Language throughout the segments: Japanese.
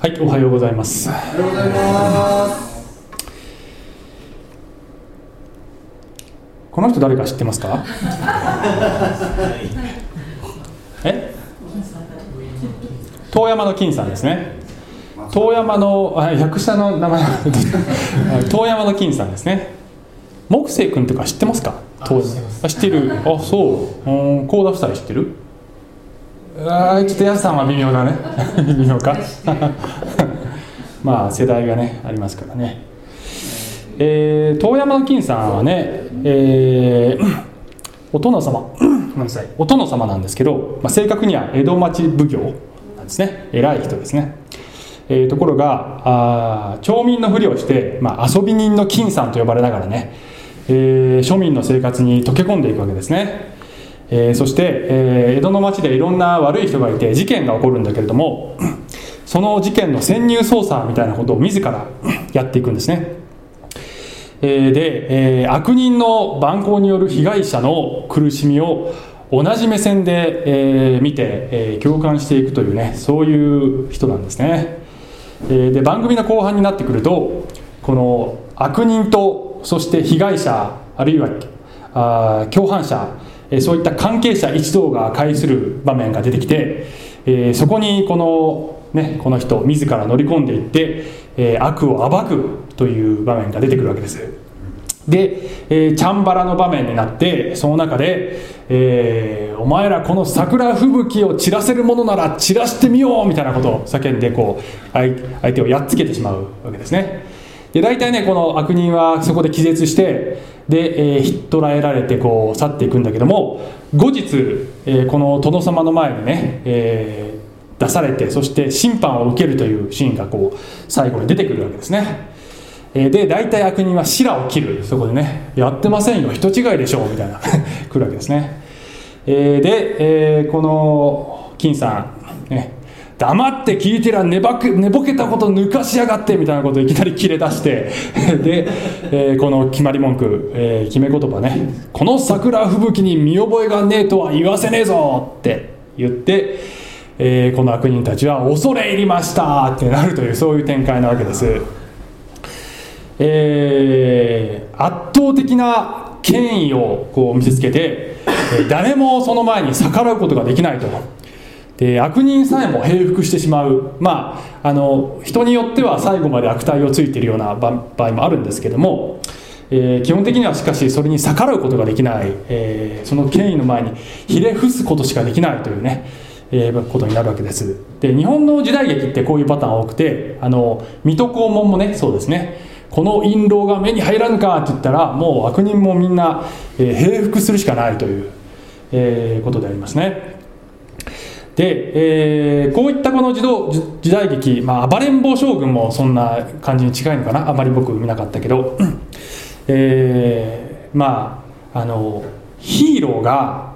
はい、おはようございます。おはようございます。この人誰か知ってますか？え？遠山の金さんですね。遠山のあ役者の名前 遠山の金さんですね。木星君とか知ってますか？知ってる。あそう。うん高田夫妻知ってる？あちょっとやさんは微妙だね。微妙か。まあ世代がねありますからね。えー、遠山の金さんはね、えー お殿様。ごめんなさい。お殿様なんですけど、まあ、正確には江戸町奉行なんですね。偉い人ですね。えーところがあ町民のふりをして、まあ、遊び人の金さんと呼ばれながらね、えー庶民の生活に溶け込んでいくわけですね。えーそして、えー江戸の町でいろんな悪い人がいて事件が起こるんだけれども その事件の潜入捜査みたいなことを自ら やっていくんですね、えーで、えー悪人の蛮行による被害者の苦しみを同じ目線で、えー見て、えー共感していくというねそういう人なんですね、えーで番組の後半になってくるとこの悪人とそして被害者あるいはあ共犯者えそういった関係者一同が介する場面が出てきて、えそこにこの,、ね、この人自ら乗り込んでいって、え悪を暴くという場面が出てくるわけです。で、えチャンバラの場面になってその中で、えーお前らこの桜吹雪を散らせるものなら散らしてみようみたいなことを叫んでこう相手をやっつけてしまうわけですね。で大体ねこの悪人はそこで気絶してで、えー、捕らえられてこう去っていくんだけども後日、えーこの殿様の前にね、えー出されてそして審判を受けるというシーンがこう最後に出てくるわけですね。えーで大体悪人は白を切る。そこでねやってませんよ。人違いでしょう。みたいな 来るわけですね、えーで、えーこの金さんね黙って聞いてりゃ寝寝ぼけたこと抜かしやがってみたいなことをいきなり切れ出して で、えーこの決まり文句、えー決め言葉ね「この桜吹雪に見覚えがねえとは言わせねえぞ!」って言って、えーこの悪人たちは「恐れ入りました!」ってなるというそういう展開なわけです。えー圧倒的な権威をこう見せつけて、誰もその前に逆らうことができないとで悪人さえも平服してしまう。まああの人によっては最後まで悪態をついているような場合もあるんですけども、えー基本的にはしかしそれに逆らうことができない、えーその権威の前にひれ伏すことしかできないというねえーことになるわけです。で日本の時代劇ってこういうパターン多くてあの水戸黄門もねそうですね。この印籠が目に入らぬかって言ったらもう悪人もみんな、えー平服するしかないという、えーことでありますね。で、えーこういったこの時代時代劇、まあ、暴れん坊将軍もそんな感じに近いのかなあまり僕見なかったけど、えーまああのヒーローが、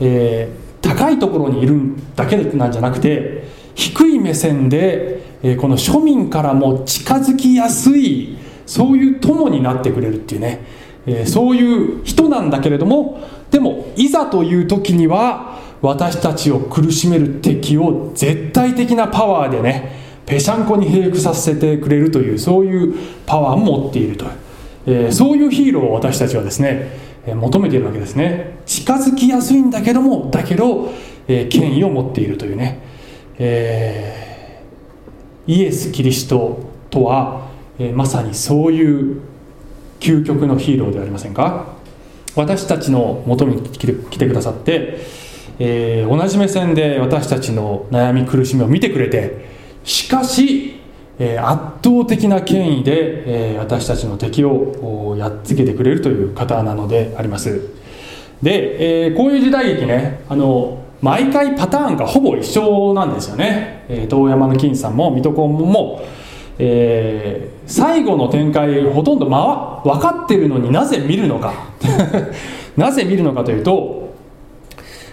えー高いところにいるだけなんじゃなくて低い目線で、えこの庶民からも近づきやすいそういう友になってくれるっていうね、えそういう人なんだけれどもでもいざという時には私たちを苦しめる敵を絶対的なパワーでねぺしゃんこに平服させてくれるというそういうパワーも持っていると、えーそういうヒーローを私たちはですねえー求めているわけですね。近づきやすいんだけどもだけど、えー権威を持っているというね、えイエス・キリストとは、えまさにそういう究極のヒーローではありませんか？私たちのもとに来てくださって、えー同じ目線で私たちの悩み苦しみを見てくれてしかし、えー圧倒的な権威で、えー私たちの敵をやっつけてくれるという方なのであります。で、えーこういう時代劇ねあの毎回パターンがほぼ一緒なんですよね、えー遠山の金さんも水戸黄門も、えー最後の展開ほとんど、ま、分かってるのになぜ見るのか。なぜ見るのかというと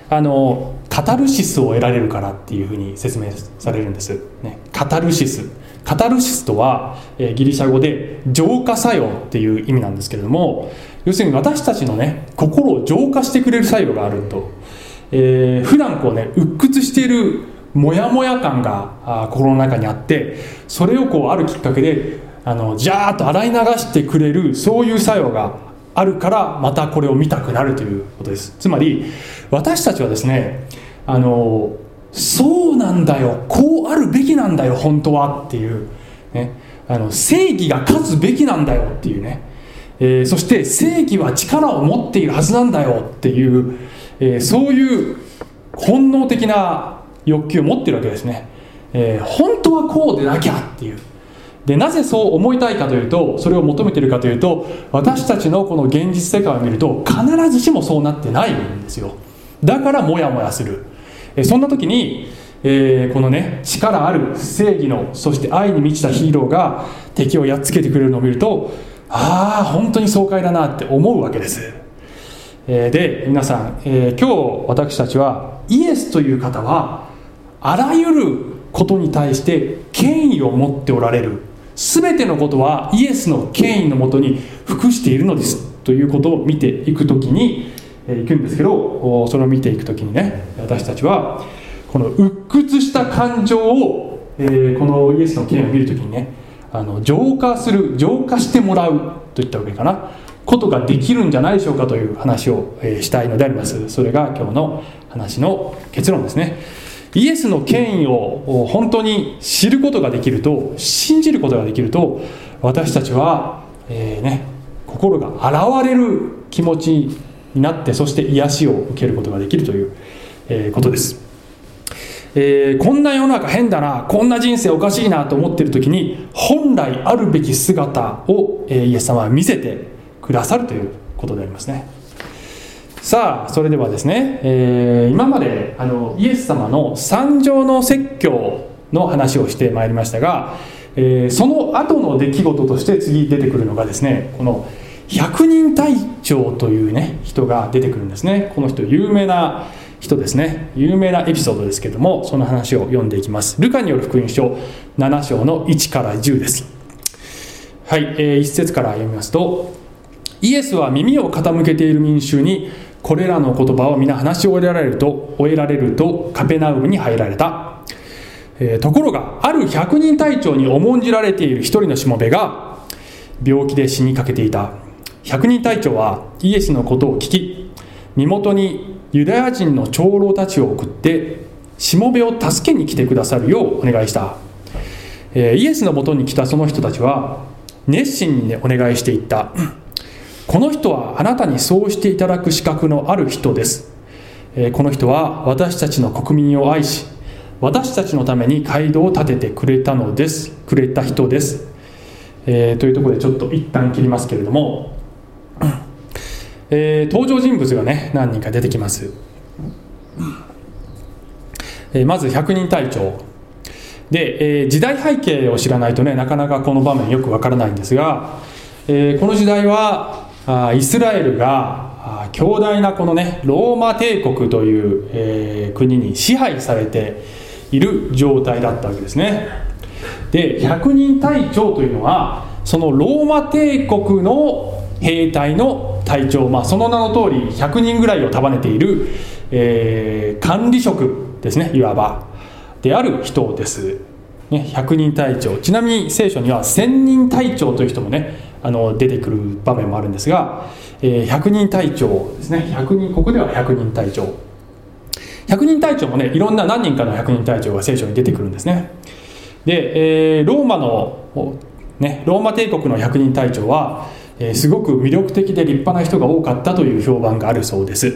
あのカタルシスを得られるからっていうふうに説明されるんです、ね、カタルシス。カタルシスとは、えギリシャ語で浄化作用っていう意味なんですけれども要するに私たちのね心を浄化してくれる作用があると、えー普段こうね鬱屈しているモヤモヤ感があ心の中にあってそれをこうあるきっかけであのジャーッと洗い流してくれるそういう作用があるからまたこれを見たくなるということです。つまり私たちはですねあのそうなんだよこうあるべきなんだよ本当はっていう、ね、あの正義が勝つべきなんだよっていうね、えー、そして正義は力を持っているはずなんだよっていう、えー、そういう本能的な欲求を持ってるわけですね、えー、本当はこうでなきゃっていう。でなぜそう思いたいかというとそれを求めてるかというと私たちのこの現実世界を見ると必ずしもそうなってないんですよ。だからモヤモヤする。えそんな時に、えー、このね力ある正義のそして愛に満ちたヒーローが敵をやっつけてくれるのを見るとああ本当に爽快だなって思うわけです、えー、で皆さん、えー、今日私たちはイエスという方はあらゆることに対して権威を持っておられる。全てのことはイエスの権威のもとに服しているのですということを見ていく時にいくんですけどそれを見ていく時にね私たちはこの鬱屈した感情を、えー、このイエスの権威を見る時にねあの浄化する浄化してもらうといったわけかなことができるんじゃないでしょうかという話を、えー、したいのであります。それが今日の話の結論ですね。イエスの権威を本当に知ることができると信じることができると私たちは、えーね、心が洗われる気持ちになってそして癒しを受けることができるという、えー、ことです、えー、こんな世の中変だなこんな人生おかしいなと思ってる時に本来あるべき姿を、え、イエス様は見せてくださるということでありますね。さあそれではですね、えー、今まであのイエス様の三条の説教の話をしてまいりましたが、えー、その後の出来事として次出てくるのがですねこの百人隊長というね人が出てくるんですね。この人有名な人ですね。有名なエピソードですけどもその話を読んでいきます。ルカによる福音書7章の1から10です。はい、えー、1節から読みますとイエスは耳を傾けている民衆にこれらの言葉を皆話し終えられると終えられるとカペナウムに入られた、えー、ところがある百人隊長に重んじられている一人のしもべが病気で死にかけていた。百人隊長はイエスのことを聞き身元にユダヤ人の長老たちを送ってしもべを助けに来てくださるようお願いした、えー、イエスのもとに来たその人たちは熱心に、お願いしていった。この人はあなたにそうしていただく資格のある人です、この人は私たちの国民を愛し私たちのために街道を建ててくれたのです。くれた人です、えー、というところでちょっと一旦切りますけれども、えー、登場人物がね何人か出てきます、えー、まず百人隊長。で、えー、時代背景を知らないとねなかなかこの場面よくわからないんですが、えー、この時代はイスラエルが強大なこのねローマ帝国という、えー、国に支配されている状態だったわけですね。で百人隊長というのはそのローマ帝国の兵隊の隊長、まあ、その名の通り100人ぐらいを束ねている、えー、管理職ですねいわば。である人です、ね、100人隊長。ちなみに聖書には1000人隊長という人もねあの出てくる場面もあるんですが、えー、100人隊長ですね。100人ここでは100人隊長。100人隊長もねいろんな何人かの100人隊長が聖書に出てくるんですね。で、えー、ローマの、ね、ローマ帝国の100人隊長は、えー、すごく魅力的で立派な人が多かったという評判があるそうです、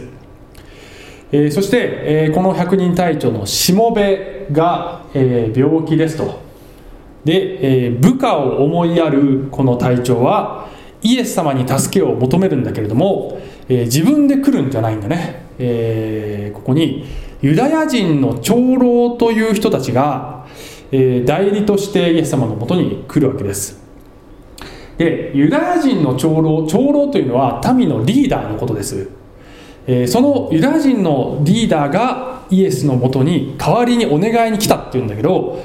えー、そして、えー、この100人隊長のしもべが、えー、病気ですと。で、えー、部下を思いやるこの隊長はイエス様に助けを求めるんだけれども、えー、自分で来るんじゃないんだね、えー、ここにユダヤ人の長老という人たちが、え代理としてイエス様のもとに来るわけです。でユダヤ人の長老長老というのは民のリーダーのことです、えそのユダヤ人のリーダーがイエスのもとに代わりにお願いに来たっていうんだけど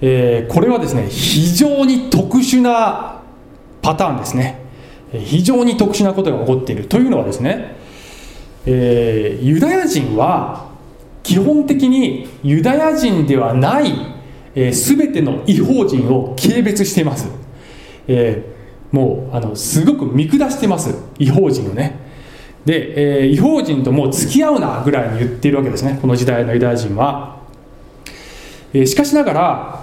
えー、これはですね非常に特殊なパターンですね。非常に特殊なことが起こっているというのはですね、えー、ユダヤ人は基本的にユダヤ人ではない、えー、全ての違法人を軽蔑しています、えー、もうあのすごく見下してます。違法人をね。で、えー、違法人ともう付き合うなぐらいに言っているわけですね。この時代のユダヤ人は、えー、しかしながら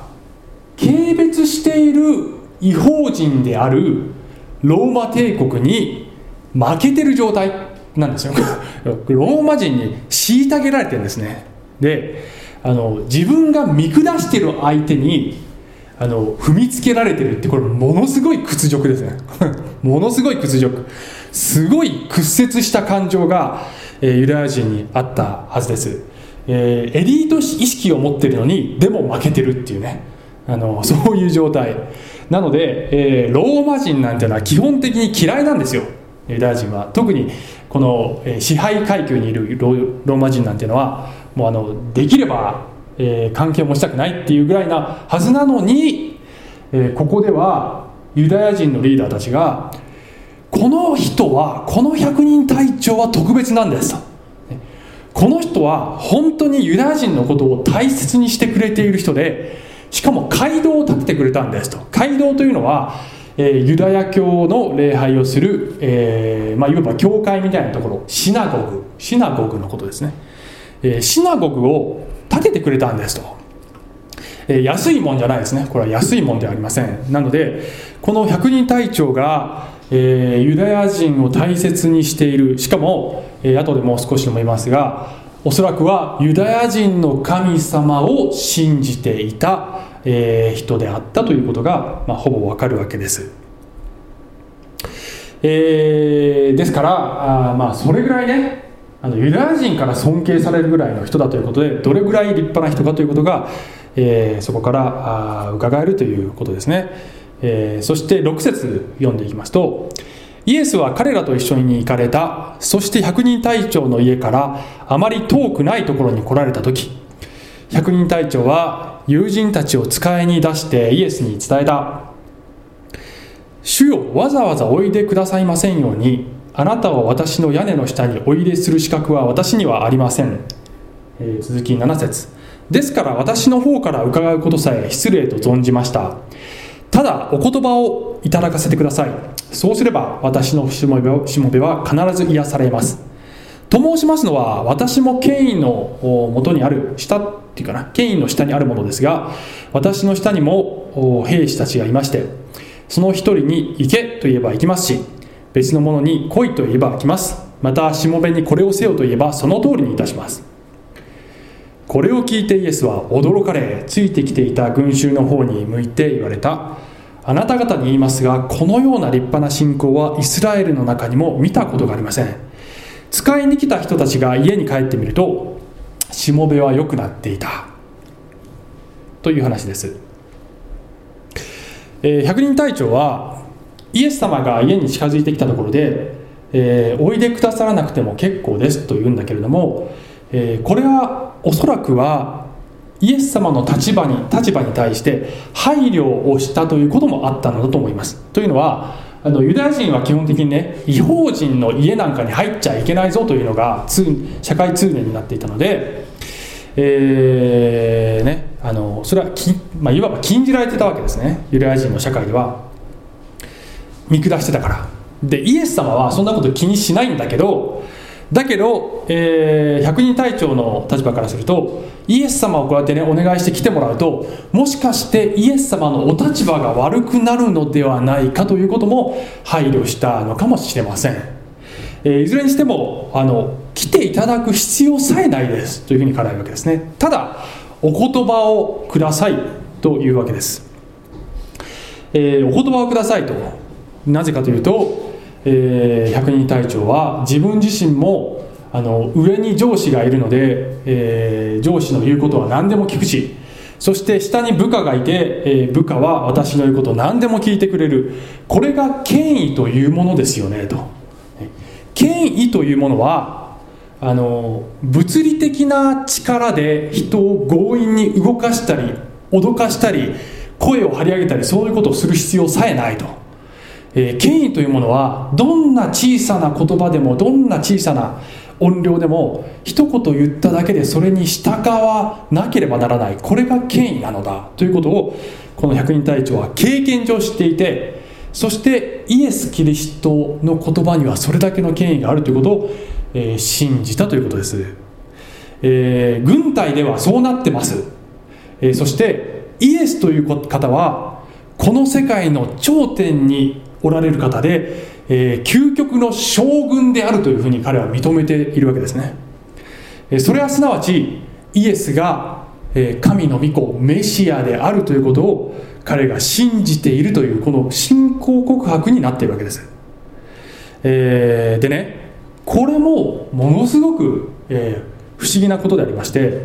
軽蔑している違法人であるローマ帝国に負けてる状態なんですよ。ローマ人に虐げられてるんですね。であの自分が見下してる相手にあの踏みつけられてるってこれものすごい屈辱ですね。ものすごい屈辱。すごい屈折した感情が、えー、ユダヤ人にあったはずです、えー、エリート意識を持ってるのにでも負けてるっていうね。あの そういう状態。なので、えー、ローマ人なんていうのは基本的に嫌いなんですよ。ユダヤ人は。特にこの支配階級にいるローマ人なんていうのはもうあのできれば、えー、関係もしたくないっていうぐらいなはずなのに、え、ここではユダヤ人のリーダーたちがこの人はこの百人隊長は特別なんですと。この人は本当にユダヤ人のことを大切にしてくれている人でしかも街道を建ててくれたんですと。街道というのはえー、ユダヤ教の礼拝をする、えーまあ、いわば教会みたいなところ。シナゴグ。シナゴグのことですね、えー、シナゴグを建ててくれたんですと、え、安いもんじゃないですね。これは安いもんではありません。なのでこの百人隊長が、えー、ユダヤ人を大切にしている。しかも、えー、後でもう少しでも言いますがおそらくはユダヤ人の神様を信じていたえ、人であったということが、まあ、ほぼわかるわけです。えー、ですからあ、まあ、それぐらいねあのユダヤ人から尊敬されるぐらいの人だということでどれぐらい立派な人かということが、えー、そこからあ伺えるということですね、えー、そして6節読んでいきますとイエスは彼らと一緒に行かれたそして百人隊長の家からあまり遠くないところに来られた時百人隊長は友人たちを使いに出してイエスに伝えた。主よわざわざおいでくださいませんようにあなたは私の屋根の下にお入れする資格は私にはありません、えー、続き7節。ですから私の方から伺うことさえ失礼と存じました。ただお言葉をいただかせてください。そうすれば私のしもべは必ず癒されます。と申しますのは私も権威のもとにある下っていうかな権威の下にあるものですが私の下にも兵士たちがいましてその一人に行けと言えば行きますし別の者に来いと言えば来ます。またしもべにこれをせよと言えばその通りにいたします。これを聞いてイエスは驚かれついてきていた群衆の方に向いて言われた。あなた方に言いますがこのような立派な信仰はイスラエルの中にも見たことがありません。使いに来た人たちが家に帰ってみるとしもべは良くなっていた。という話です、えー、百人隊長はイエス様が家に近づいてきたところで、えー、おいでくださらなくても結構ですと言うんだけれども、えー、これはおそらくはイエス様の立場に立場に対して配慮をしたということもあったのだと思います。というのはあのユダヤ人は基本的にね違法人の家なんかに入っちゃいけないぞというのが社会通念になっていたので、えーね、あのそれはき、まあ、いわば禁じられてたわけですね。ユダヤ人の社会では。見下してたから。でイエス様はそんなこと気にしないんだけどだけど、えー、百人隊長の立場からするとイエス様をこうやってねお願いして来てもらうともしかしてイエス様のお立場が悪くなるのではないかということも配慮したのかもしれません、えー、いずれにしてもあの来ていただく必要さえないです。というふうに考えるわけですね。ただお言葉をくださいというわけです、えー、お言葉をくださいと。なぜかというとえー、百人隊長は自分自身もあの上に上司がいるので、えー、上司の言うことは何でも聞くしそして下に部下がいて、えー、部下は私の言うことを何でも聞いてくれる。これが権威というものですよねと。権威というものはあの物理的な力で人を強引に動かしたり脅かしたり声を張り上げたりそういうことをする必要さえないと。えー、権威というものはどんな小さな言葉でもどんな小さな音量でも一言言っただけでそれに従わなければならない。これが権威なのだということをこの百人隊長は経験上知っていてそしてイエス・キリストの言葉にはそれだけの権威があるということを、えー、信じたということです、えー、軍隊ではそうなってます、えー、そしてイエスという方はこの世界の頂点におられる方でえー、究極の将軍であるというふうに彼は認めているわけですね、それはすなわちイエスが、神の御子メシアであるということを彼が信じているというこの信仰告白になっているわけです、え、でねこれもものすごく、えー、不思議なことでありまして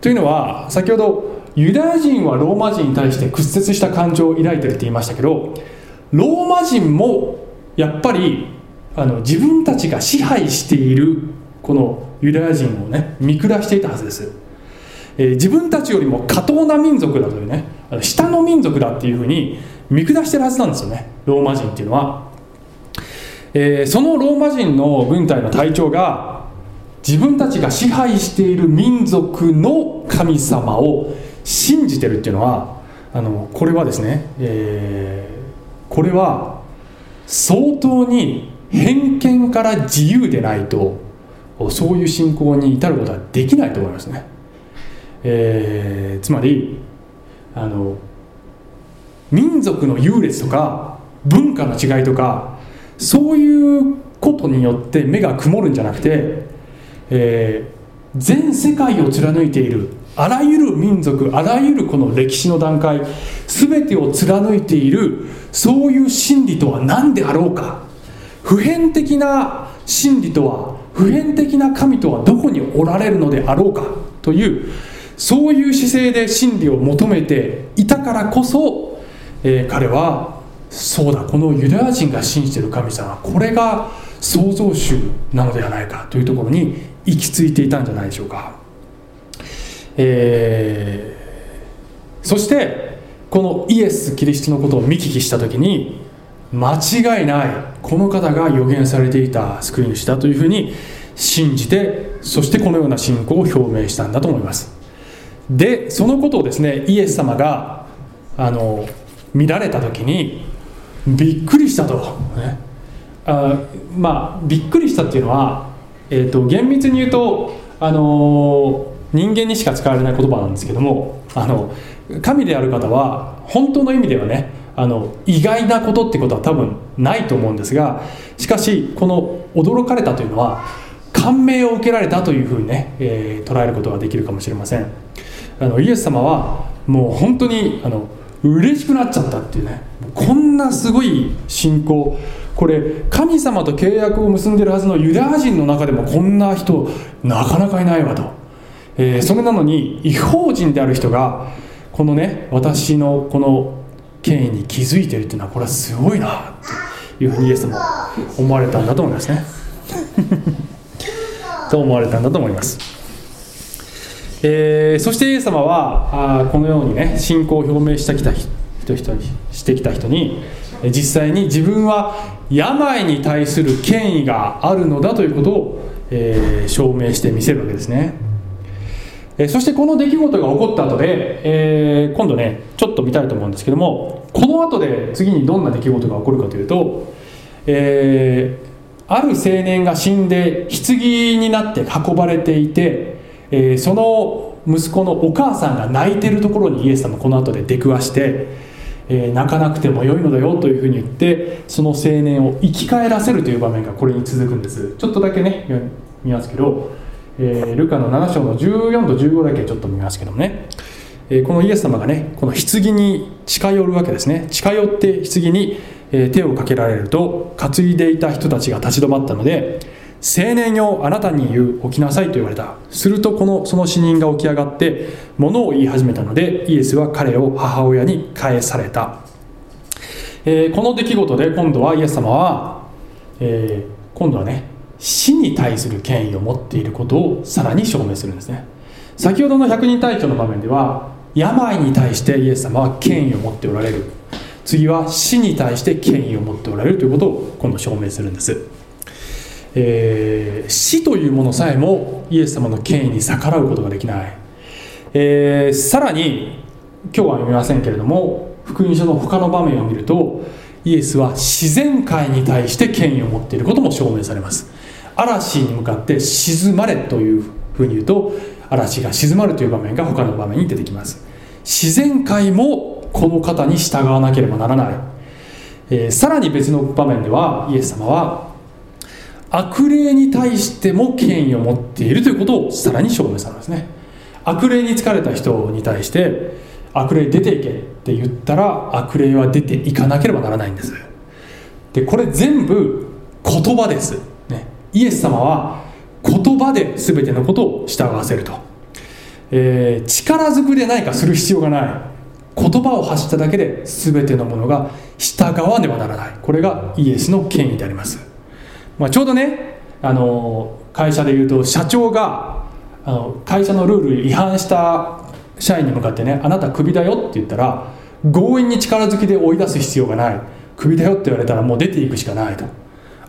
というのは先ほどユダヤ人はローマ人に対して屈折した感情を抱いてるって言いましたけどローマ人もやっぱりあの自分たちが支配しているこのユダヤ人をね見下していたはずです、えー、自分たちよりも下等な民族だというね下の民族だっていうふうに見下してるはずなんですよねローマ人っていうのは、えー、そのローマ人の軍隊の隊長が自分たちが支配している民族の神様を信じてるっていうのはあのこれはですね、えー、これは相当に偏見から自由でないとそういう信仰に至ることはできないと思いますね、えー、つまりあの民族の優劣とか文化の違いとかそういうことによって目が曇るんじゃなくて、えー、全世界を貫いているあらゆる民族あらゆるこの歴史の段階全てを貫いているそういう真理とは何であろうか。普遍的な真理とは普遍的な神とはどこにおられるのであろうか。というそういう姿勢で真理を求めていたからこそ、えー、彼はそうだ。このユダヤ人が信じてる神様これが創造主なのではないか。というところに行き着いていたんじゃないでしょうか。えー、そしてこのイエス・キリストのことを見聞きした時に間違いないこの方が予言されていた救い主だというふうに信じてそしてこのような信仰を表明したんだと思います。でそのことをですねイエス様があの見られた時にびっくりしたと、ね、あまあびっくりしたっていうのは、えーと、厳密に言うとあの人間にしか使われない言葉なんですけどもあの神である方は本当の意味ではねあの意外なことってことは多分ないと思うんですがしかしこの驚かれたというのは感銘を受けられたというふうにね、えー、捉えることができるかもしれません。あのイエス様はもう本当にあの嬉しくなっちゃったっていうねこんなすごい信仰。これ神様と契約を結んでるはずのユダヤ人の中でもこんな人なかなかいないわと。えー、それなのに違法人である人がこのね私のこの権威に気づいてるっていうのはこれはすごいなというふうにイエスも思われたんだと思いますね。と思われたんだと思います、えー、そしてイエス様はあこのようにね信仰を表明してきた人人にしてきた人に実際に自分は病に対する権威があるのだということを、えー、証明してみせるわけですね。えそしてこの出来事が起こった後で、えー、今度ねちょっと見たいと思うんですけどもこの後で次にどんな出来事が起こるかというと、えー、ある青年が死んで棺になって運ばれていて、えー、その息子のお母さんが泣いてるところにイエス様この後で出くわして、え、泣かなくてもよいのだよというふうに言ってその青年を生き返らせるという場面がこれに続くんです。ちょっとだけね見ますけどえー、ルカの7章の14と15だけちょっと見ますけどもね、えー、このイエス様がねこの棺に近寄るわけですね。近寄って棺に、えー、手をかけられると担いでいた人たちが立ち止まったので青年よあなたに言う起きなさいと言われた。するとこのその死人が起き上がって物を言い始めたのでイエスは彼を母親に返された、えー、この出来事で今度はイエス様は、えー、今度はね死に対する権威を持っていることをさらに証明するんですね。先ほどの百人隊長の場面では病に対してイエス様は権威を持っておられる。次は死に対して権威を持っておられるということを今度証明するんです、えー、死というものさえもイエス様の権威に逆らうことができない、えー、さらに今日は読みませんけれども福音書の他の場面を見るとイエスは自然界に対して権威を持っていることも証明されます。嵐に向かって静まれというふうに言うと嵐が静まるという場面が他の場面に出てきます。自然界もこの方に従わなければならない、えー、さらに別の場面ではイエス様は悪霊に対しても権威を持っているということをさらに証明されますね。悪霊に疲れた人に対して悪霊出ていけって言ったら悪霊は出ていかなければならないんです。でこれ全部言葉です、イエス様は言葉で全てのことを従わせると、えー、力ずくで何かする必要がない。言葉を発しただけで全てのものが従わねばならない。これがイエスの権威であります、まあ、ちょうどねあの会社でいうと社長があの会社のルール違反した社員に向かってねあなたクビだよって言ったら強引に力ずきで追い出す必要がない。クビだよって言われたらもう出ていくしかないと。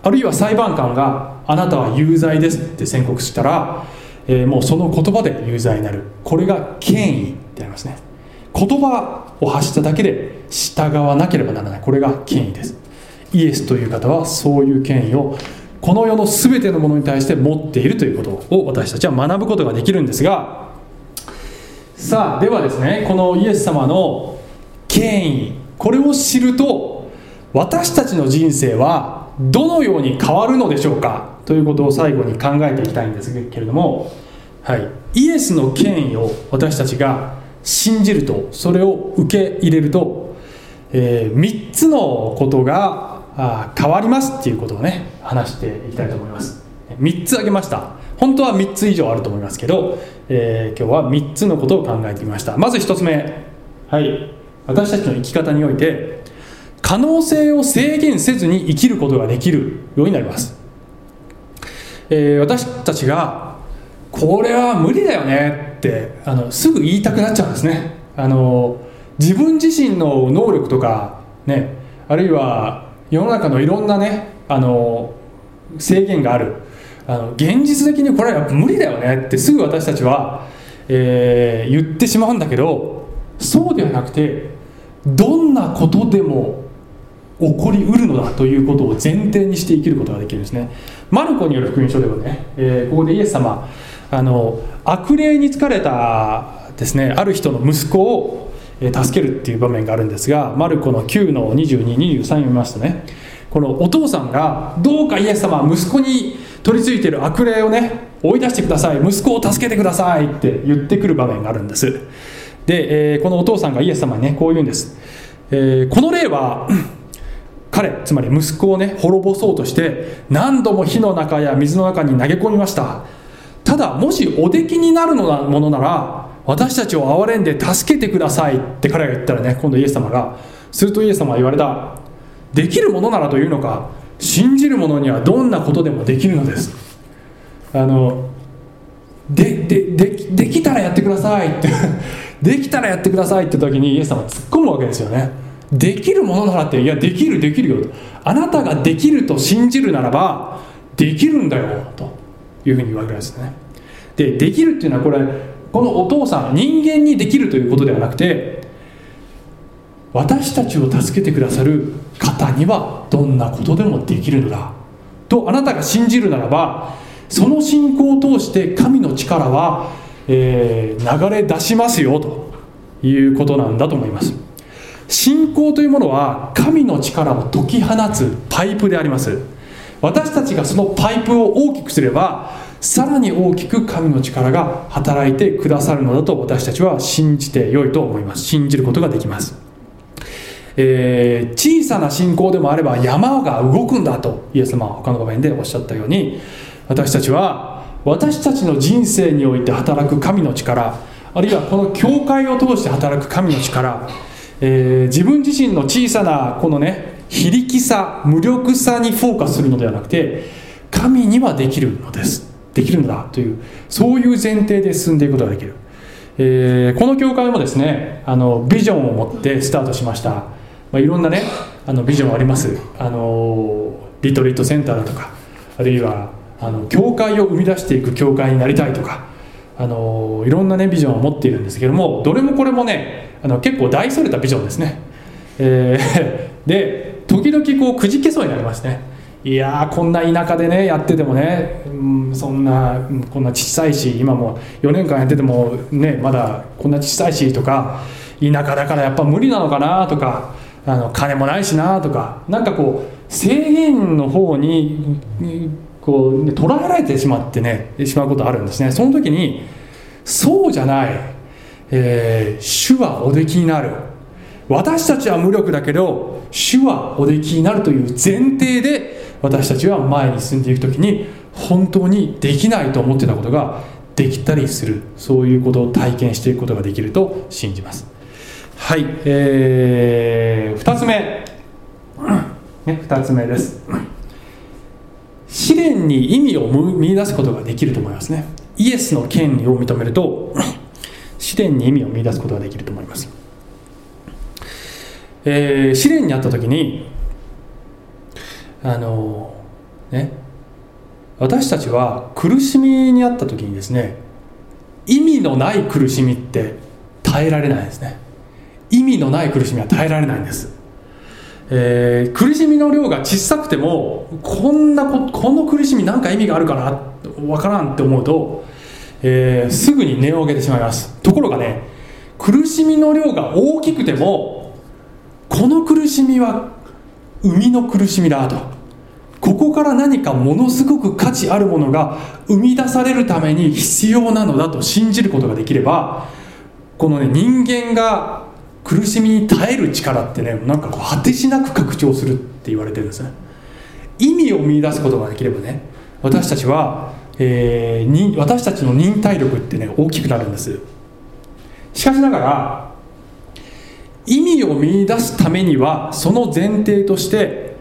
あるいは裁判官があなたは有罪ですって宣告したら、えー、もうその言葉で有罪になる。これが権威でありますね。言葉を発しただけで従わなければならない。これが権威です。イエスという方はそういう権威をこの世の全てのものに対して持っているということを私たちは学ぶことができるんですがさあではですねこのイエス様の権威。これを知ると私たちの人生はどのように変わるのでしょうか？ということを最後に考えていきたいんですけれども、はい、イエスの権威を私たちが信じるとそれを受け入れると、えー、3つのことがあ変わりますっていうことをね話していきたいと思います。3つ挙げました。本当は3つ以上あると思いますけど、えー、今日は3つのことを考えてみました。まず1つ目。はい。私たちの生き方において可能性を制限せずに生きることができるようになります、えー、私たちがこれは無理だよねってあのすぐ言いたくなっちゃうんですね。あの自分自身の能力とかねあるいは世の中のいろんなねあの制限がある。あの現実的にこれはやっぱ無理だよねってすぐ私たちは、えー、言ってしまうんだけどそうではなくてどんなことでも起こりうるのだということを前提にして生きることができるんですね。マルコによる福音書ではね、えー、ここでイエス様あの悪霊に疲れたですねある人の息子を助けるっていう場面があるんですがマルコの9の2223読みますとねこのお父さんがどうかイエス様息子に取り付いている悪霊をね追い出してください息子を助けてくださいって言ってくる場面があるんです。で、えー、このお父さんがイエス様にねこう言うんです、えー、この霊は彼つまり息子をね滅ぼそうとして何度も火の中や水の中に投げ込みました。ただもしおできになるのなものなら私たちを憐れんで助けてくださいって彼が言ったらね今度イエス様がするとイエス様は言われた。できるものならというのか信じる者にはどんなことでもできるのです。あのでできたらやってくださいって できたらやってくださいって時にイエス様突っ込むわけですよね。できるものならっていやできるできるよ。あなたができると信じるならばできるんだよというふうに言われるんですね。でできるっていうのはこれこのお父さん人間にできるということではなくて私たちを助けてくださる方にはどんなことでもできるのだ。とあなたが信じるならばその信仰を通して神の力は、えー、流れ出しますよということなんだと思います。信仰というものは神の力を解き放つパイプであります。私たちがそのパイプを大きくすればさらに大きく神の力が働いてくださるのだと私たちは信じてよいと思います。信じることができます。えー、小さな信仰でもあれば山が動くんだとイエス様は他の場面でおっしゃったように私たちは私たちの人生において働く神の力あるいはこの教会を通して働く神の力、えー、自分自身の小さなこのね非力さ無力さにフォーカスするのではなくて神にはできるのです。できるのだ。というそういう前提で進んでいくことができる、えー、この教会もですねあのビジョンを持ってスタートしました、まあ、いろんなねあのビジョンあります。あのリトリートセンターだとかあるいはあの教会を生み出していく教会になりたいとかあのいろんなねビジョンを持っているんですけどもどれもこれもねあの結構大それたビジョンですね、えー、で時々こうくじけそうになりますね。いやこんな田舎でねやっててもね、うん、そんなこんな小さいし今も4年間やっててもねまだこんな小さいしとか田舎だからやっぱ無理なのかなとかあの金もないしなとかなんかこう制限の方にこう、ね、捉えられてしまってねしまうことあるんですね。その時にそうじゃない、えー、主はおできになる。私たちは無力だけど主はおできになるという前提で私たちは前に進んでいく時に本当にできないと思ってたことができたりする。そういうことを体験していくことができると信じます。はい、えー、2つ目、ね、2つ目です。試練に意味を見出すことができると思いますね。イエスの権利を認めると試練に意味を見出すことができると思います、えー、試練にあった時にあのね私たちは苦しみにあった時にですね意味のない苦しみって耐えられないですね。意味のない苦しみは耐えられないんです。えー、苦しみの量が小さくてもこんなここの苦しみ何か意味があるかなわからんって思うと、えー、すぐに値を上げてしまいます。ところがね苦しみの量が大きくてもこの苦しみは生みの苦しみだと。ここから何かものすごく価値あるものが生み出されるために必要なのだと信じることができればこのね人間が苦しみに耐える力ってねなんかこう果てしなく拡張するって言われてるんですね。意味を見出すことができればね私たちは、えー、私たちの忍耐力ってね大きくなるんです。しかしながら意味を見出すためにはその前提として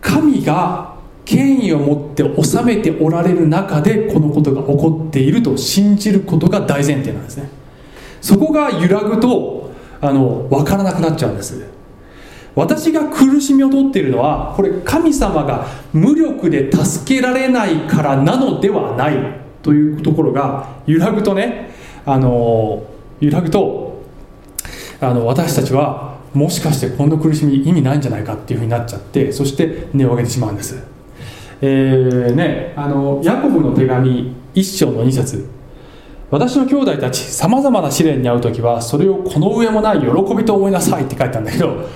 神が権威を持って治めておられる中でこのことが起こっていると信じることが大前提なんですね。そこが揺らぐとあの分からなくなっちゃうんです。私が苦しみを取っているのはこれ神様が無力で助けられないからなのではないというところが揺らぐとねあの揺らぐとあの私たちはもしかしてこの苦しみ意味ないんじゃないかっていうふうになっちゃってそして根を上げてしまうんです。えーね、あのヤコブの手紙1章の2節。私の兄弟たちさまざまな試練に遭う時はそれをこの上もない喜びと思いなさいって書いたんだけど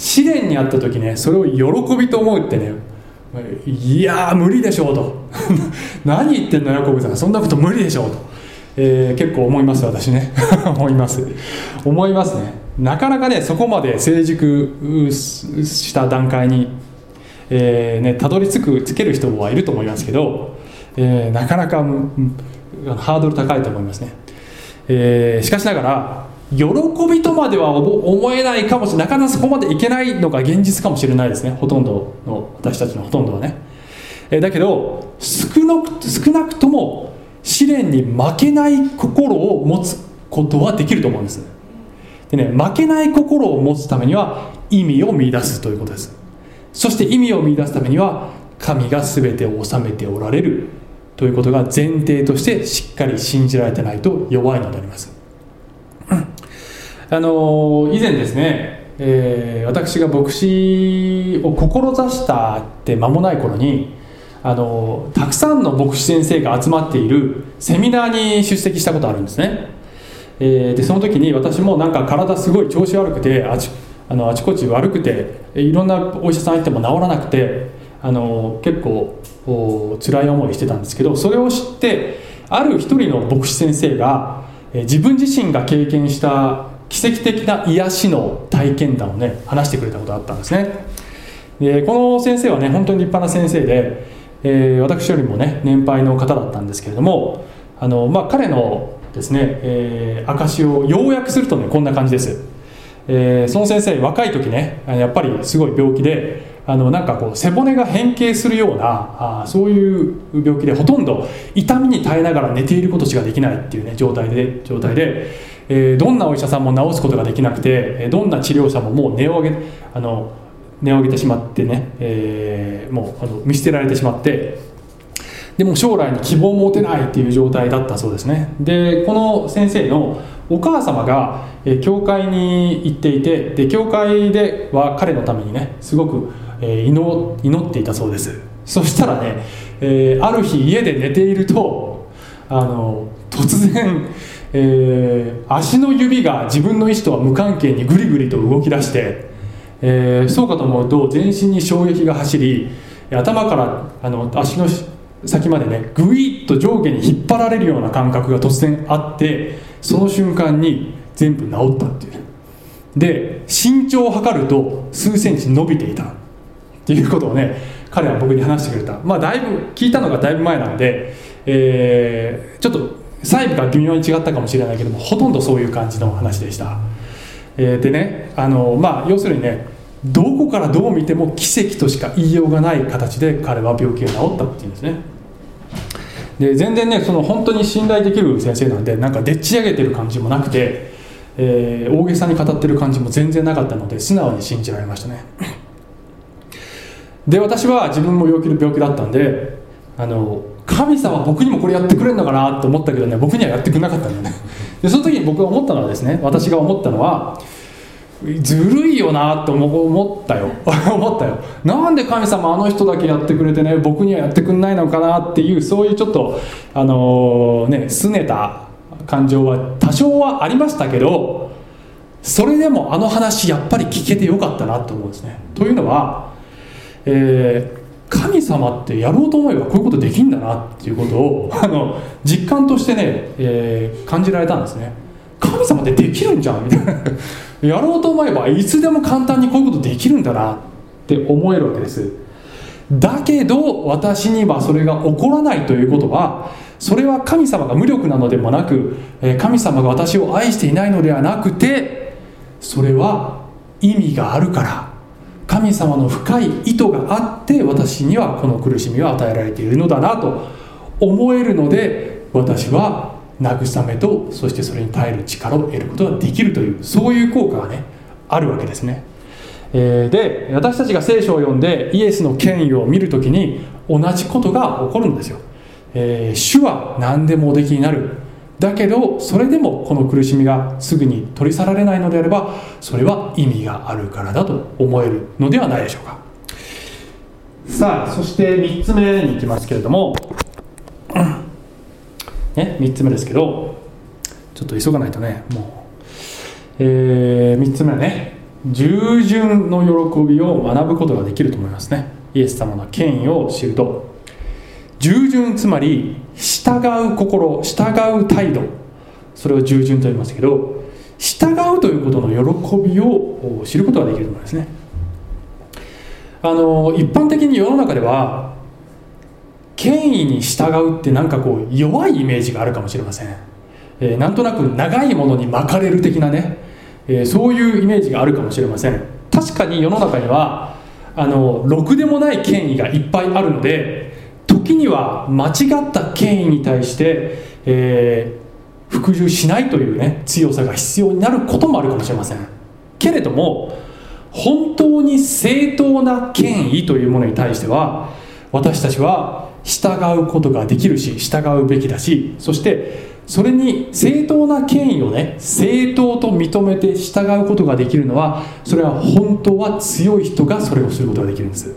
試練に遭った時ねそれを喜びと思うってねいや無理でしょうと。何言ってんのヤコブさん。そんなこと無理でしょうと、えー、結構思います私ね。思います。思いますね。なかなかねそこまで成熟した段階に、えーね、たどり着くつける人はいると思いますけど、えー、なかなかハードル高いと思いますね、えー、しかしながら喜びとまでは思えないかもしれないなかなかそこまでいけないのが現実かもしれないですね。ほとんどの私たちのほとんどはね、え、だけど少なく少なくとも試練に負けない心を持つことはできると思うんです。でね負けない心を持つためには意味を見出すということです。そして意味を見出すためには神が全てを治めておられるということが前提としてしっかり信じられてないと弱いのであります。あの以前ですね、えー、私が牧師を志したって間もない頃にあのたくさんの牧師先生が集まっているセミナーに出席したことあるんですね、えー、でその時に私もなんか体すごい調子悪くてあちあのあちこち悪くていろんなお医者さん行っても治らなくてあの結構お辛い思いしてたんですけどそれを知ってある一人の牧師先生が自分自身が経験した奇跡的な癒しの体験談をね話してくれたことがあったんですね。でこの先生はね本当に立派な先生で、えー、私よりもね年配の方だったんですけれどもあの、まあ、彼のですね、えー、証を要約するとねこんな感じです、えー、その先生若い時ねやっぱりすごい病気であのなんかこう背骨が変形するようなあそういう病気でほとんど痛みに耐えながら寝ていることしかできないっていうね状態で状態で、えー、どんなお医者さんも治すことができなくてどんな治療者ももう値を上げあの値を上げてしまってね、えー、もうあの見捨てられてしまってでも将来に希望を持てないっていう状態だったそうですね。でこの先生のお母様が、え、教会に行っていてで教会では彼のためにねすごく、えー、祈祈っていたそうです。そしたらね、えー、ある日家で寝ているとあの突然、えー、足の指が自分の意思とは無関係にぐりぐりと動き出して、えー、そうかと思うと全身に衝撃が走り頭からあの足の先までねぐいっと上下に引っ張られるような感覚が突然あってその瞬間に全部治ったっていう。で身長を測ると数センチ伸びていた。っていうことをね彼は僕に話してくれた。まあだいぶ聞いたのがだいぶ前なんで、えー、ちょっと細部が微妙に違ったかもしれないけどもほとんどそういう感じの話でした、えー、でねあのまあ要するにねどこからどう見ても奇跡としか言いようがない形で彼は病気が治ったっていうんですね。で全然ねその本当に信頼できる先生なんでなんかでっち上げてる感じもなくて、えー、大げさに語ってる感じも全然なかったので素直に信じられましたね。で私は自分も病気の病気だったんであの神様僕にもこれやってくれるのかなと思ったけどね僕にはやってくれなかったんだよね。でその時に僕が思ったのはですね私が思ったのはずるいよなと思ったよ。思ったよ。なんで神様あの人だけやってくれてね僕にはやってくんないのかなっていうそういうちょっとあのー、ね拗ねた感情は多少はありましたけどそれでもあの話やっぱり聞けてよかったなと思うんですね。というのは、えー、神様ってやろうと思えばこういうことできんだなっていうことを あの実感としてね、えー、感じられたんですね。神様ってできるんじゃんみたいな。やろうと思えばいつでも簡単にこういうことできるんだなって思えるわけです。だけど私にはそれが起こらないということはそれは神様が無力なのでもなく神様が私を愛していないのではなくてそれは意味があるから。神様の深い意図があって私にはこの苦しみを与えられているのだなと思えるので私は慰めとそしてそれに耐える力を得ることができるというそういう効果がねあるわけですね、えー、で私たちが聖書を読んでイエスの権威を見るときに同じことが起こるんですよ、えー、主は何でもおできになる。だけどそれでもこの苦しみがすぐに取り去られないのであればそれは意味があるからだと思えるのではないでしょうか。さあそして3つ目に行きますけれども。ね、3つ目ですけどちょっと急がないとねもう、えー、3つ目はね従順の喜びを学ぶことができると思いますね。イエス様の権威を知ると。従順つまり従う心従う態度。それを従順と言いましたけど従うということの喜びを知ることができると思いますね。あの一般的に世の中では権威に従うってなんかこう弱いイメージがあるかもしれません、えー、なんとなく長いものに巻かれる的なね、えー、そういうイメージがあるかもしれません。確かに世の中にはあのろくでもない権威がいっぱいあるので時には間違った権威に対して、えー、服従しないというね強さが必要になることもあるかもしれません。けれども本当に正当な権威というものに対しては私たちは従うことができるし従うべきだしそしてそれに正当な権威をね正当と認めて従うことができるのはそれは本当は強い人がそれをすることができるんです。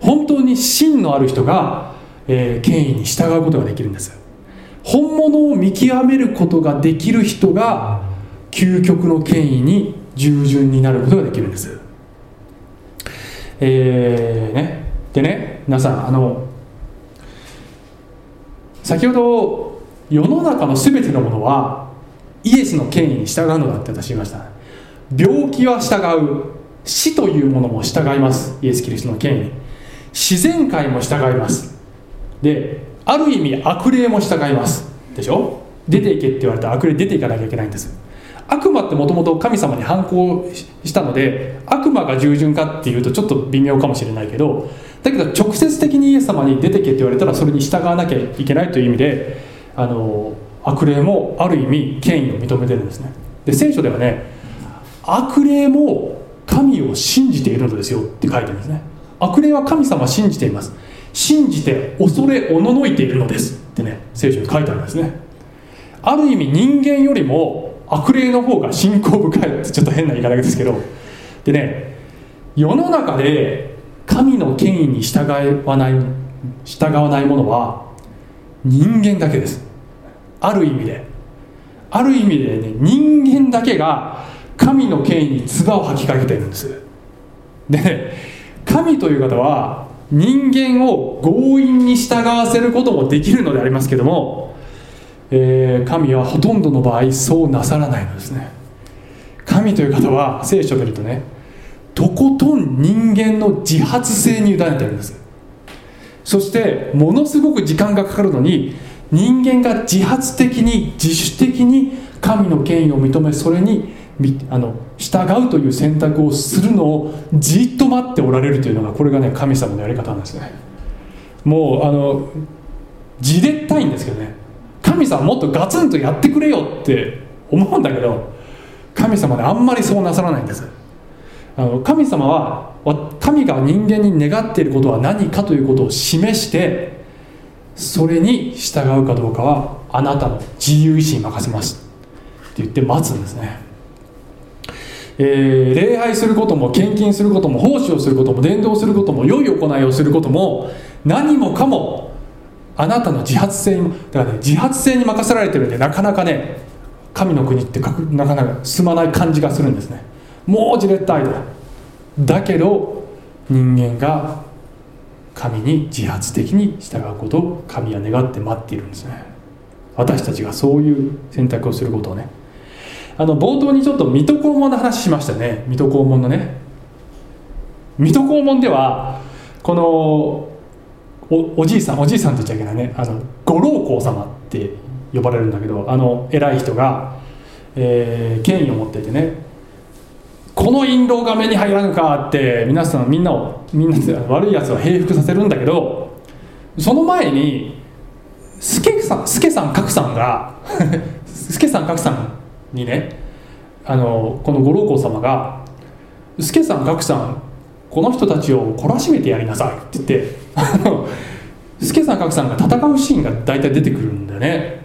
本当に芯のある人が、えー、権威に従うことができるんです。本物を見極めることができる人が究極の権威に従順になることができるんです。えーね。でね皆さんあの先ほど世の中の全てのものはイエスの権威に従うのだって私言いました。病気は従う。死というものも従います。イエス・キリストの権威。自然界も従います。である意味悪霊も従います。でしょ？出ていけって言われたら悪霊出ていかなきゃいけないんです。悪魔ってもともと神様に反抗したので悪魔が従順かっていうとちょっと微妙かもしれないけどだけど直接的にイエス様に出てけって言われたらそれに従わなきゃいけないという意味であの悪霊もある意味権威を認めてるんですね。で聖書ではね悪霊も神を信じているのですよって書いてるんですね。悪霊は神様を信じています。信じて恐れおののいているのです。ってね聖書に書いてあるんですね。ある意味人間よりも悪霊の方が信仰深いってちょっと変な言い方ですけど。でね世の中で神の権威に従わない従わないものは人間だけです。ある意味で。ある意味でね人間だけが神の権威に唾を吐きかけてるんです。でね神という方は人間を強引に従わせることもできるのでありますけども、えー、神はほとんどの場合そうなさらないのですね。神という方は聖書を見るとねとことん人間の自発性に委ねてるんです。そしてものすごく時間がかかるのに人間が自発的に自主的に神の権威を認めそれにあの従うという選択をするのをじっと待っておられるというのがこれがね神様のやり方なんですね。もうあのじれったいんですけどね。神様もっとガツンとやってくれよって思うんだけど神様ねあんまりそうなさらないんです。あの神様は神が人間に願っていることは何かということを示してそれに従うかどうかはあなたの自由意志に任せますって言って待つんですねえー、礼拝することも献金することも奉仕をすることも伝道することも良い行いをすることも何もかもあなたの自発性にだからね自発性に任せられてるんでなかなかね神の国ってなかなか進まない感じがするんですね。もうじれったいだだけど人間が神に自発的に従うことを神は願って待っているんですね。私たちがそういう選択をすることをねあの冒頭にちょっと水戸黄門の話しましたね。水戸黄門のね。水戸黄門ではこのおおじいさんおじいさんって言っちゃいけないね。あの五老公様って呼ばれるんだけどあの偉い人が、えー、権威を持っていてね。この印籠が目に入らぬかって皆さんみんなをみんな悪いやつは平服させるんだけどその前に助さん助さん格さんが 助さん格さんにねあのこの五老公様が「助さん岳さんこの人たちを懲らしめてやりなさい」って言って 助さん岳さんが戦うシーンが大体出てくるんだよね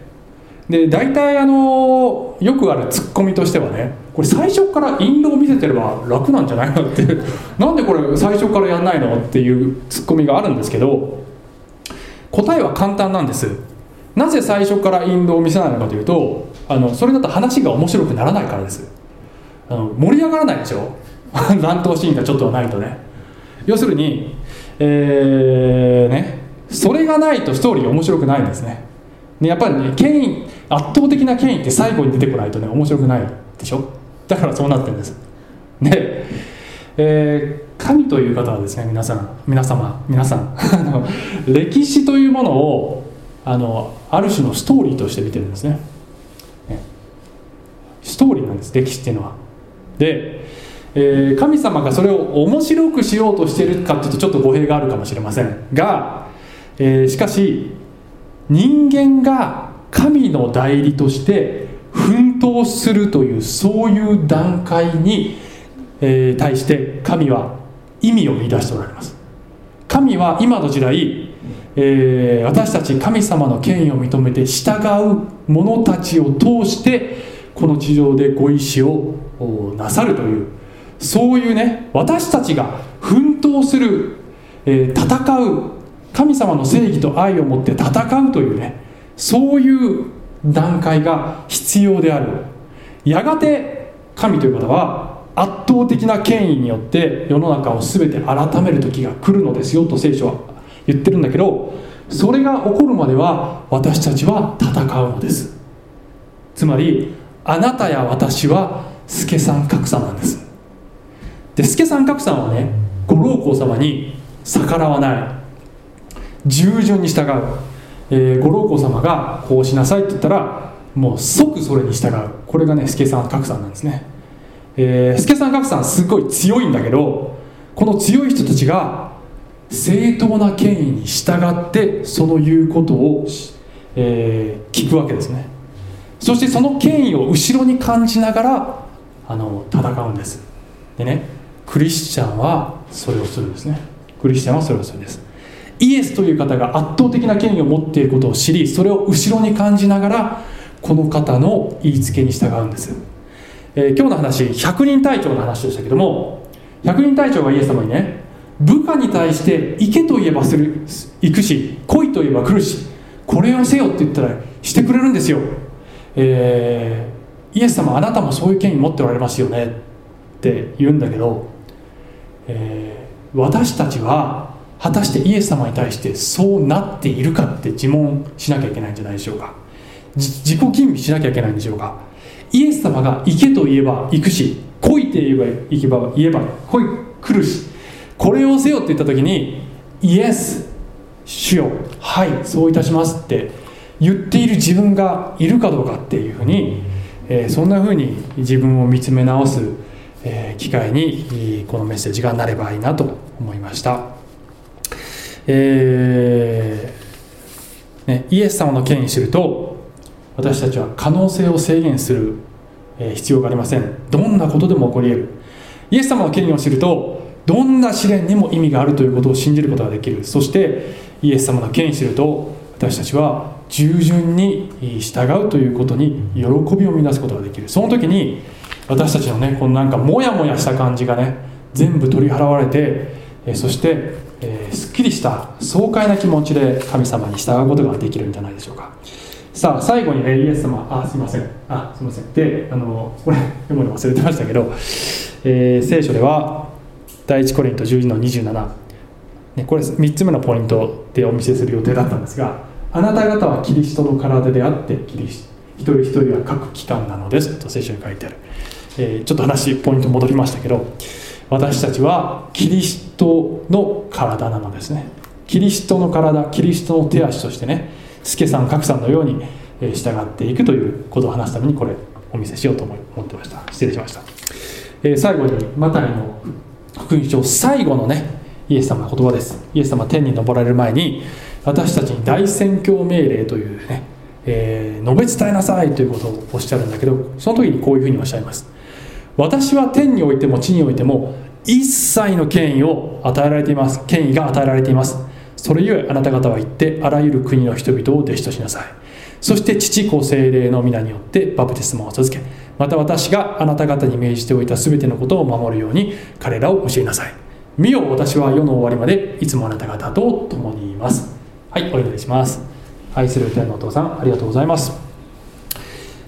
で大体あのよくあるツッコミとしてはねこれ最初から印籠を見せてれば楽なんじゃないの？って なんでこれ最初からやんないの？っていうツッコミがあるんですけど答えは簡単なんです。なぜ最初から印籠を見せないのかというとあのそれだと話が面白くならないからです。あの盛り上がらないでしょ？乱闘シーンがちょっとないとね。要するにえー、ねそれがないとストーリー面白くないんですね。でやっぱりね権威圧倒的な権威って最後に出てこないとね面白くないでしょ？だからそうなってるんです。で、えー、神という方はですね皆さん皆様皆さん 歴史というものをあのある種のストーリーとして見てるんですね。ストーリーなんです歴史っていうのは。で、えー、神様がそれを面白くしようとしてるかっていうとちょっと語弊があるかもしれませんが、えー、しかし人間が神の代理として奮闘するというそういう段階に、えー、対して神は意味を見出しておられます。神は今の時代、えー、私たち神様の権威を認めて従う者たちを通してこの地上でご意志をなさるというそういうね私たちが奮闘する、えー、戦う神様の正義と愛を持って戦うというねそういう段階が必要である。やがて神という方は圧倒的な権威によって世の中を全て改める時が来るのですよと聖書は言ってるんだけどそれが起こるまでは私たちは戦うのです。つまりあなたや私は助さん格差なんです。で助さん格差はねご老公様に逆らわない。従順に従う、えー、ご老公様がこうしなさいって言ったらもう即それに従う。これがね助さん格差なんですね、えー、助さん格差すごい強いんだけどこの強い人たちが正当な権威に従ってその言うことを、えー、聞くわけですね。そしてその権威を後ろに感じながらあの戦うんです。でねクリスチャンはそれをするんですね。クリスチャンはそれをするんです。イエスという方が圧倒的な権威を持っていることを知りそれを後ろに感じながらこの方の言いつけに従うんです、えー、今日の話100人隊長の話でしたけども100人隊長がイエス様にね部下に対して行けと言えばする行くし来いと言えば来るしこれをせよって言ったらしてくれるんですよ、えー、イエス様あなたもそういう権威持っておられますよねって言うんだけど、えー、私たちは果たしてイエス様に対してそうなっているかって自問しなきゃいけないんじゃないでしょうか。自己吟味しなきゃいけないんでしょうか。イエス様が行けと言えば行くし来いって言えば行けば言えば来い来るしこれをせよって言った時にイエス主よはいそういたしますって言っている自分がいるかどうかっていうふうに、えー、そんなふうに自分を見つめ直す、えー、機会にこのメッセージがなればいいなと思いました、えーね、イエス様の権威知ると私たちは可能性を制限する必要がありません。どんなことでも起こり得る。イエス様の権威を知るとどんな試練にも意味があるということを信じることができる。そしてイエス様の権威を知ると私たちは従順に従うということに喜びを見出すことができる。その時に私たちのねこのなんかモヤモヤした感じがね全部取り払われてそして、すっきりした爽快な気持ちで神様に従うことができるんじゃないでしょうか。さあ最後にイエス様。あすいません。あすいません。であのこれ読むの忘れてましたけど、えー、聖書では第一コリント12の27、ね、これ3つ目のポイントでお見せする予定だったんですがあなた方はキリストの体であってキリスト一人一人は各機関なのですと聖書に書いてある、えー、ちょっと話ポイント戻りましたけど私たちはキリストの体なのですね。キリストの体キリストの手足としてね助さん格さんのように従っていくということを話すためにこれお見せしようと思ってました。失礼しました、えー、最後にマタイの福音書最後のねイエス様の言葉です。イエス様天に昇られる前に私たちに大宣教命令というね、えー、述べ伝えなさいということをおっしゃるんだけどその時にこういうふうにおっしゃいます。私は天においても地においても一切の権威を与えられています。権威が与えられています。それゆえあなた方は行ってあらゆる国の人々を弟子としなさい。そして父子精霊の皆によってバプテスマを授けまた私があなた方に命じておいた全てのことを守るように彼らを教えなさい。見よ私は世の終わりまでいつもあなた方と共にいます。はいお祈りします。愛する天のお父さんありがとうございます、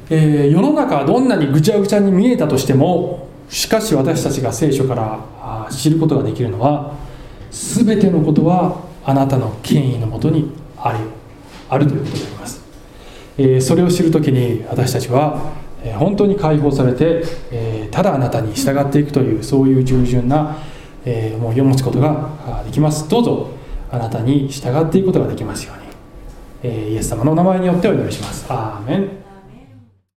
えー、世の中どんなにぐちゃぐちゃに見えたとしてもしかし私たちが聖書から知ることができるのは全てのことはあなたの権威のもとにあるあるということであります、えー、それを知るときに私たちは本当に解放されて、えー、ただあなたに従っていくというそういう従順な、えー、思いを持つことができます。どうぞ。あなたに従っていくことができますように、えー、イエス様の名前によってお祈りします。アーメン。